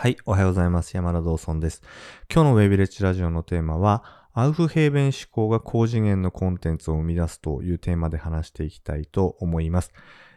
はい、おはようございます。山田道尊です。今日のウェイビレッジラジオのテーマは、アウフヘーベン思考が高次元のコンテンツを生み出すというテーマで話していきたいと思います。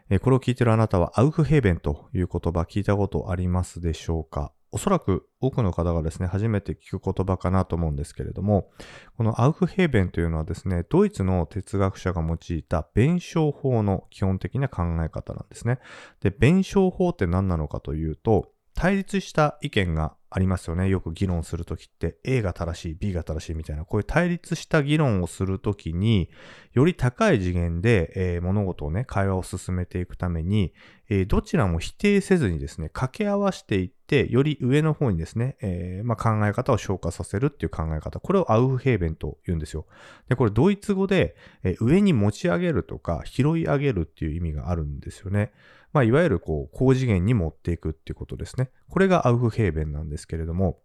えこれを聞いているあなたは、アウフヘーベンという言葉聞いたことありますでしょうか？おそらく多くの方がですね、初めて聞く言葉かなと思うんですけれども、このアウフヘーベンというのはですね、ドイツの哲学者が用いた弁証法の基本的な考え方なんですね。で、弁証法って何なのかというと、対立した意見がありますよね。よく議論するときって A が正しい、B が正しいみたいな、こういう対立した議論をするときに、より高い次元で、えー物事をね、会話を進めていくために、えーどちらも否定せずにですね、掛け合わせていって、より上の方にですね、えーまあ、考え方を消化させるっていう考え方。これをアウフヘーベンと言うんですよ。で、これドイツ語で、えー上に持ち上げるとか、拾い上げるっていう意味があるんですよね。まあ、いわゆるこう、高次元に持っていくっていうことですね。これがアウフヘーベンなんですけれども、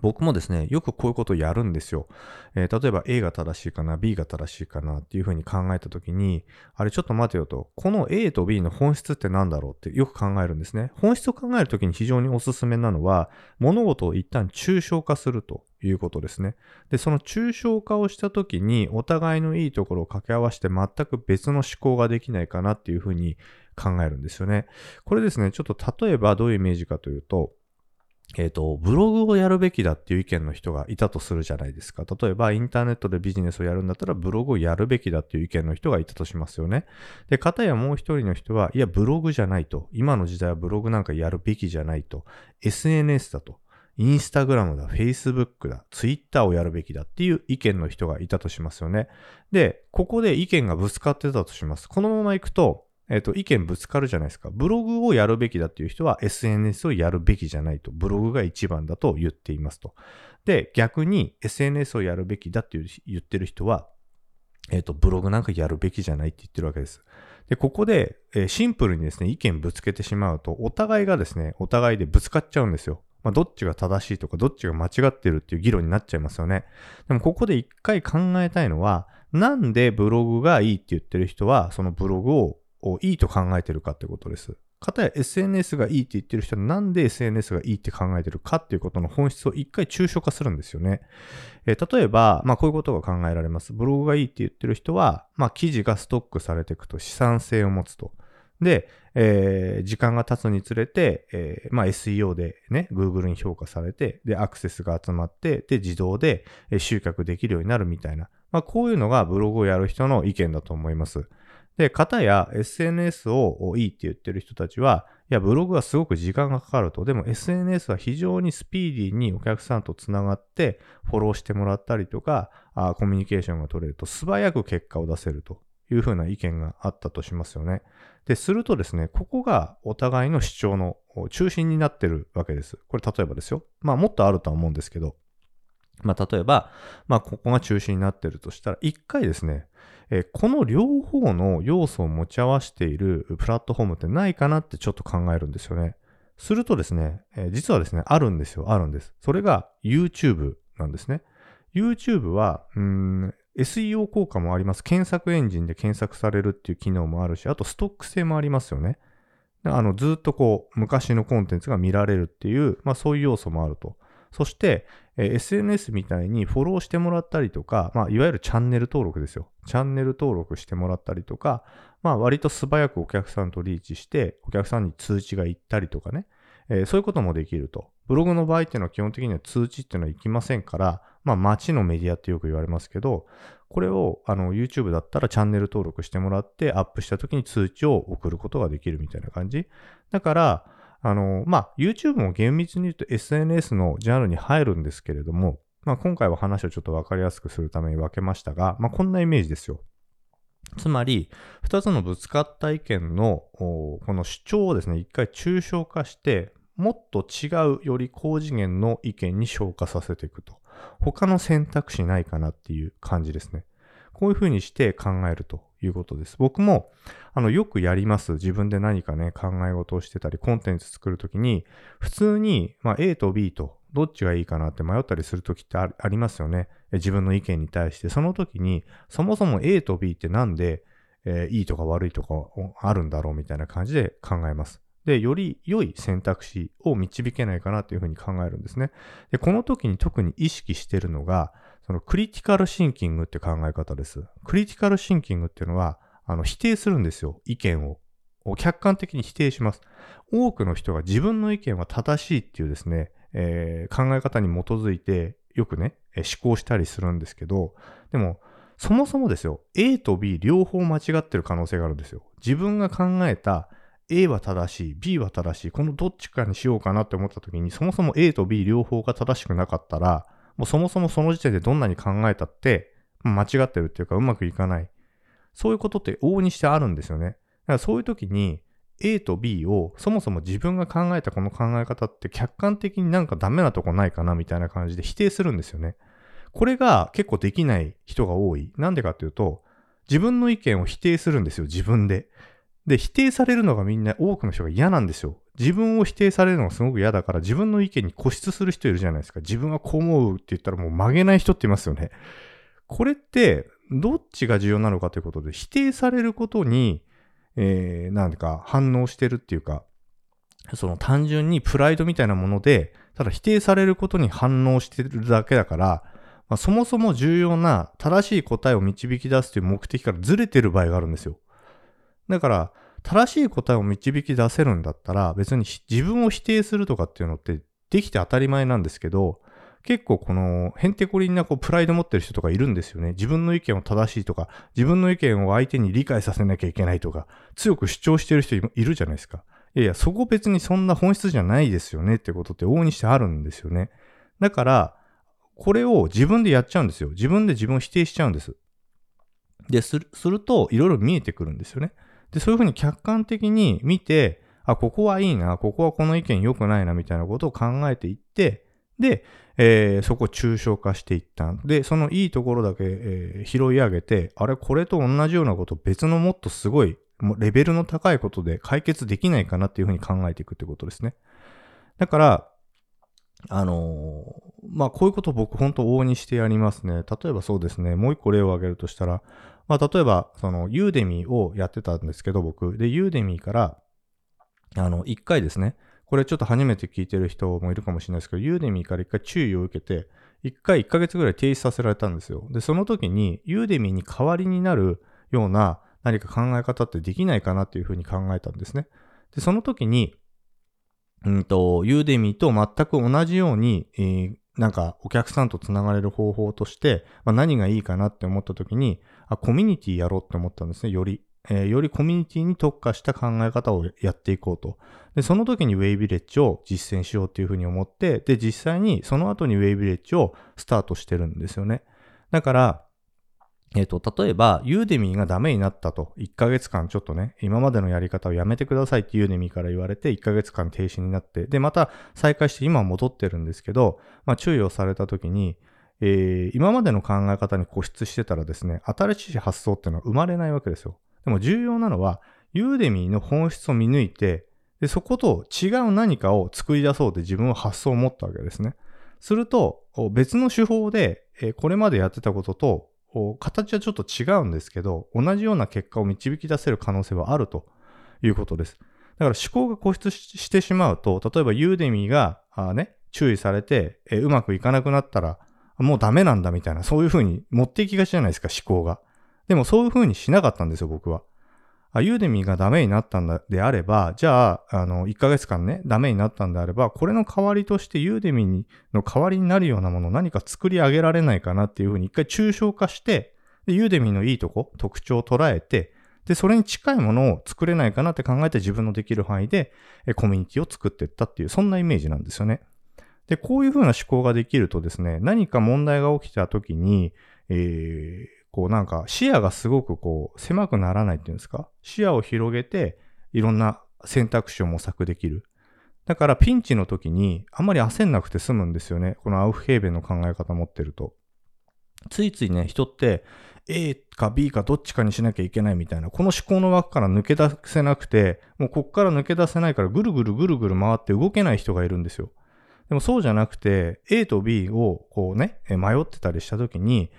僕もですね、よくこういうことをやるんですよ。えー例えば A が正しいかな、B が正しいかなっていうふうに考えたときに、あれちょっと待てよと、この A と B の本質って何だろうってよく考えるんですね。本質を考えるときに非常におすすめなのは、物事を一旦抽象化するということですね。で、その抽象化をしたときに、お互いのいいところを掛け合わせて全く別の思考ができないかなっていうふうに考えるんですよね。これですね、ちょっと例えばどういうイメージかというと、えっ、と、ブログをやるべきだっていう意見の人がいたとするじゃないですか。例えば、インターネットでビジネスをやるんだったら、ブログをやるべきだっていう意見の人がいたとしますよね。で、片やもう一人の人は、いや、ブログじゃないと。今の時代はブログなんかやるべきじゃないと。SNS だと。インスタグラムだ、フェイスブックだ、ツイッターをやるべきだっていう意見の人がいたとしますよね。で、ここで意見がぶつかってたとします。このまま行くと、えっ、と、意見ぶつかるじゃないですか。ブログをやるべきだっていう人は SNS をやるべきじゃないと。ブログが一番だと言っていますと。で、逆に SNS をやるべきだって言ってる人は、えっ、と、ブログなんかやるべきじゃないって言ってるわけです。で、ここで、えーシンプルにですね、意見ぶつけてしまうと、お互いがですね、お互いでぶつかっちゃうんですよ。まあ、どっちが正しいとか、どっちが間違ってるっていう議論になっちゃいますよね。でも、ここで一回考えたいのは、なんでブログがいいって言ってる人は、そのブログをいいと考えてるかってことです。かたや SNS がいいって言ってる人はなんで SNS がいいって考えてるかっていうことの本質を一回抽象化するんですよね。えー例えば、まあこういうことが考えられます。ブログがいいって言ってる人は、まあ記事がストックされていくと資産性を持つと。で、えー時間が経つにつれて、えーまあ SEO でね、Google に評価されて、で、アクセスが集まって、で、自動で集客できるようになるみたいな。まあこういうのがブログをやる人の意見だと思います。で、方や SNS をいいって言ってる人たちは、いや、ブログはすごく時間がかかると。でも SNS は非常にスピーディーにお客さんとつながって、フォローしてもらったりとか、あコミュニケーションが取れると素早く結果を出せるというふうな意見があったとしますよね。で、するとですね、ここがお互いの主張の中心になってるわけです。これ例えばですよ。まあもっとあるとは思うんですけど、まあ例えば、まあここが中心になってるとしたら、一回ですね、えこの両方の要素を持ち合わせているプラットフォームってないかなってちょっと考えるんですよね。するとですね、え実はですね、あるんですよ、あるんです。それが YouTube なんですね。YouTube は、うーん、SEO 効果もあります。検索エンジンで検索されるっていう機能もあるし、あとストック性もありますよね。であの、ずっとこう、昔のコンテンツが見られるっていう、まあそういう要素もあると。そして、えー SNS みたいにフォローしてもらったりとか、まあ、いわゆるチャンネル登録ですよ。チャンネル登録してもらったりとか、まあ、割と素早くお客さんとリーチして、お客さんに通知が行ったりとかね、えーそういうこともできると。ブログの場合っていうのは基本的には通知っていうのは行きませんから、まあ、街のメディアってよく言われますけど、これをあの YouTube だったらチャンネル登録してもらって、アップした時に通知を送ることができるみたいな感じ。だから、あの、まあ、YouTube も厳密に言うと SNS のジャンルに入るんですけれども、まあ、今回は話をちょっとわかりやすくするために分けましたが、まあ、こんなイメージですよ。つまり、二つのぶつかった意見の、この主張をですね、一回抽象化して、もっと違う、より高次元の意見に昇華させていくと。他の選択肢ないかなっていう感じですね。こういうふうにして考えるということです。僕も、あの、よくやります。自分で何かね、考え事をしてたり、コンテンツ作るときに、普通に、まあ、A と B と、どっちがいいかなって迷ったりするときってありますよね。自分の意見に対して。その時に、そもそも A と B ってなんで、えーいいとか悪いとかあるんだろうみたいな感じで考えます。で、より良い選択肢を導けないかなというふうに考えるんですね。で、この時に特に意識してるのが、そのクリティカルシンキングって考え方です。クリティカルシンキングっていうのは、あの、否定するんですよ。意見を。客観的に否定します。多くの人が自分の意見は正しいっていうですね、えー、考え方に基づいてよくね、思考したりするんですけど、でも、そもそもですよ、A と B 両方間違ってる可能性があるんですよ。自分が考えた A は正しい、B は正しい、このどっちかにしようかなって思った時に、そもそも A と B 両方が正しくなかったら、もうそもそもその時点でどんなに考えたって、間違ってるっていうかうまくいかない。そういうことって往々にしてあるんですよね。だからそういう時に A と B をそもそも自分が考えたこの考え方って客観的になんかダメなとこないかなみたいな感じで否定するんですよね。これが結構できない人が多い。なんでかっていうと、自分の意見を否定するんですよ、自分で。で、否定されるのがみんな多くの人が嫌なんですよ。自分を否定されるのがすごく嫌だから自分の意見に固執する人いるじゃないですか。自分はこう思うって言ったらもう曲げない人っていますよね。これってどっちが重要なのかということで否定されることに、えー、なんか反応してるっていうか、その単純にプライドみたいなもので、ただ否定されることに反応してるだけだから、まあ、そもそも重要な正しい答えを導き出すという目的からずれてる場合があるんですよ。だから、正しい答えを導き出せるんだったら、別に自分を否定するとかっていうのってできて当たり前なんですけど、結構このへんてこりんなこうプライド持ってる人とかいるんですよね。自分の意見を正しいとか、自分の意見を相手に理解させなきゃいけないとか、強く主張してる人いるじゃないですか。いやいや、そこ別にそんな本質じゃないですよねってことって往々にしてあるんですよね。だから、これを自分でやっちゃうんですよ。自分で自分を否定しちゃうんです。で、するすると、いろいろ見えてくるんですよね。で、そういうふうに客観的に見て、あ、ここはいいな、ここはこの意見良くないな、みたいなことを考えていって、で、えー、そこを抽象化していったんで、そのいいところだけ、えー、拾い上げて、あれ、これと同じようなこと別のもっとすごい、もうレベルの高いことで解決できないかなっていうふうに考えていくってことですね。だから、あのー、まあ、こういうことを僕本当往々にしてやりますね。例えばそうですね、もう一個例を挙げるとしたら、まあ、例えば、その、ユーデミーをやってたんですけど、僕。で、ユーデミーから、あの、一回ですね、これちょっと初めて聞いてる人もいるかもしれないですけど、ユーデミーから一回注意を受けて、一回一ヶ月ぐらい停止させられたんですよ。で、その時に、ユーデミーに代わりになるような何か考え方ってできないかなっていうふうに考えたんですね。で、その時に、うんと、ユーデミーと全く同じように、えー、なんかお客さんと繋がれる方法として、まあ、何がいいかなって思った時に、あ、コミュニティやろうって思ったんですね、より。えー、よりコミュニティに特化した考え方をやっていこうと。で、その時にウェイビレッジを実践しようっていうふうに思って、で、実際にその後にウェイビレッジをスタートしてるんですよね。だから、えっ、ー、と、例えば、ユーデミーがダメになったと、1ヶ月間ちょっとね、今までのやり方をやめてくださいってユーデミーから言われて、1ヶ月間停止になって、で、また再開して今戻ってるんですけど、まあ、注意をされた時に、えー、今までの考え方に固執してたらですね、新しい発想っていうのは生まれないわけですよ。でも重要なのは、ユーデミーの本質を見抜いて、でそこと違う何かを作り出そうって自分は発想を持ったわけですね。すると、別の手法で、えこれまでやってたことと形はちょっと違うんですけど、同じような結果を導き出せる可能性はあるということです。だから思考が固執してしまうと、例えばユーデミーがあね、注意されて、えうまくいかなくなったら、もうダメなんだみたいな、そういうふうに持っていきがちじゃないですか、思考が。でもそういうふうにしなかったんですよ、僕は。あ、ユーデミーがダメになったんであれば、じゃあ、あの、1ヶ月間ね、ダメになったんであれば、これの代わりとしてユーデミーの代わりになるようなものを何か作り上げられないかなっていうふうに一回抽象化して、で、ユーデミーのいいとこ、特徴を捉えて、で、それに近いものを作れないかなって考えて自分のできる範囲でコミュニティを作っていったっていう、そんなイメージなんですよね。で、こういうふうな思考ができるとですね、何か問題が起きた時に、えー、こうなんか視野がすごくこう狭くならないっていうんですか？視野を広げていろんな選択肢を模索できる。だからピンチの時にあんまり焦んなくて済むんですよね。このアウフヘーベンの考え方持ってると。ついついね、人って A か B かどっちかにしなきゃいけないみたいな、この思考の枠から抜け出せなくて、もうこっから抜け出せないからぐるぐるぐるぐる回って動けない人がいるんですよ。でもそうじゃなくて、A と B をこうね、迷ってたりした時に、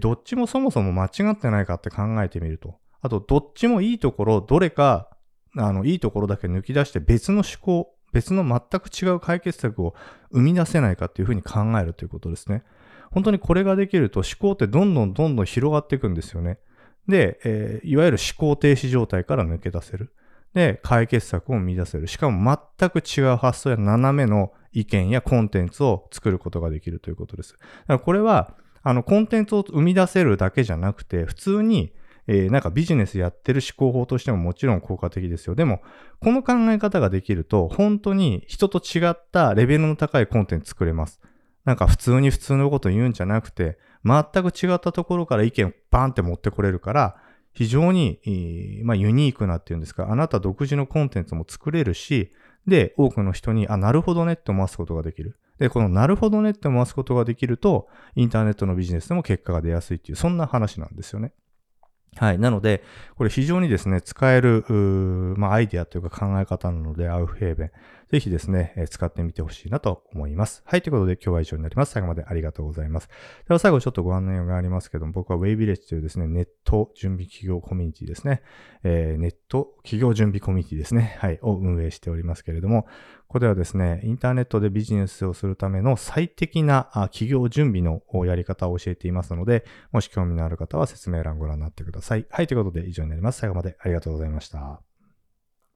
どっちもそもそも間違ってないかって考えてみると。あと、どっちもいいところ、どれかあの、いいところだけ抜き出して別の思考、別の全く違う解決策を生み出せないかっていうふうに考えるということですね。本当にこれができると思考ってどんどんどんどん広がっていくんですよね。で、えー、いわゆる思考停止状態から抜け出せる。で、解決策を生み出せる。しかも全く違う発想や斜めの意見やコンテンツを作ることができるということです。だからこれは、あの、コンテンツを生み出せるだけじゃなくて、普通に、えー、なんかビジネスやってる思考法としてももちろん効果的ですよ。でも、この考え方ができると、本当に人と違ったレベルの高いコンテンツ作れます。なんか普通に普通のこと言うんじゃなくて、全く違ったところから意見をバーンって持ってこれるから、非常に、まあ、ユニークなっていうんですか、あなた独自のコンテンツも作れるし、で、多くの人に、あ、なるほどねって思わすことができる。で、このなるほどねって思わすことができると、インターネットのビジネスでも結果が出やすいっていう、そんな話なんですよね。はい。なので、これ非常にですね、使える、まあ、アイディアというか考え方なので、アウフヘーベン。ぜひですね、え使ってみてほしいなと思います。はい。ということで今日は以上になります。最後までありがとうございます。では最後ちょっとご案内がありますけども、僕は w a y v i l l a g e というですね、ネット準備企業コミュニティですね。えー、ネット企業準備コミュニティですね。はい。を運営しておりますけれども、ここではですね、インターネットでビジネスをするための最適な企業準備のやり方を教えていますので、もし興味のある方は説明欄ご覧になってください。はい。ということで以上になります。最後までありがとうございました。